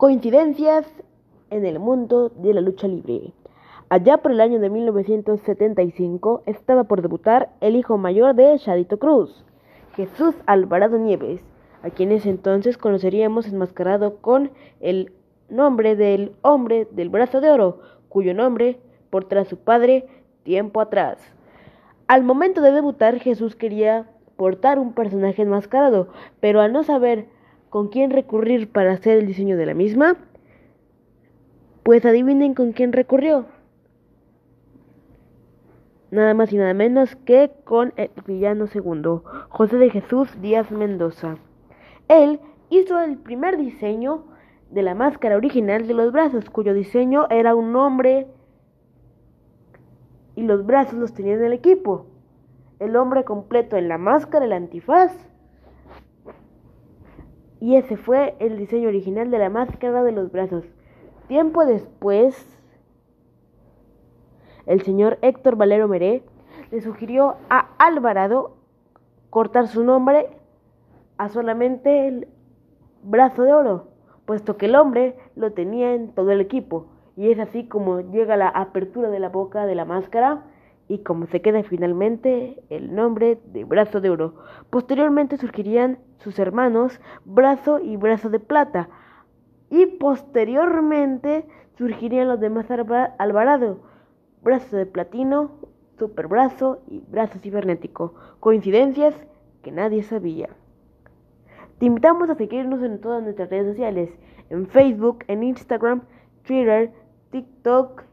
Coincidencias en el mundo de la lucha libre. Allá por el año de 1975 estaba por debutar el hijo mayor de Shadito Cruz, Jesús Alvarado Nieves, a quien ese entonces conoceríamos enmascarado con el nombre del hombre del brazo de oro, cuyo nombre portará su padre tiempo atrás. Al momento de debutar, Jesús quería portar un personaje enmascarado, pero al no saber con quién recurrir para hacer el diseño de la misma, pues adivinen con quién recurrió. Nada más y nada menos que con el villano segundo, José de Jesús Díaz Mendoza. Él hizo el primer diseño de la máscara original de los brazos, cuyo diseño era un hombre y los brazos los tenía en el equipo. El hombre completo en la máscara, el antifaz. Y ese fue el diseño original de la máscara de los brazos. Tiempo después, el señor Héctor Valero Meré le sugirió a Alvarado cortar su nombre a solamente el brazo de oro, puesto que el hombre lo tenía en todo el equipo. Y es así como llega la apertura de la boca de la máscara y como se queda finalmente el nombre de Brazo de Oro. Posteriormente surgirían sus hermanos Brazo y Brazo de Plata, y posteriormente surgirían los demás Alvarado, brazo de platino, superbrazo y brazo cibernético, coincidencias que nadie sabía. Te invitamos a seguirnos en todas nuestras redes sociales, en Facebook, en Instagram, Twitter, TikTok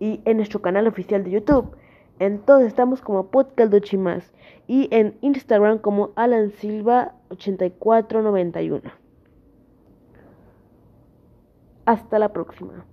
y en nuestro canal oficial de YouTube. En estamos como Podcast Chimas y en Instagram como Alan Silva 8491. Hasta la próxima.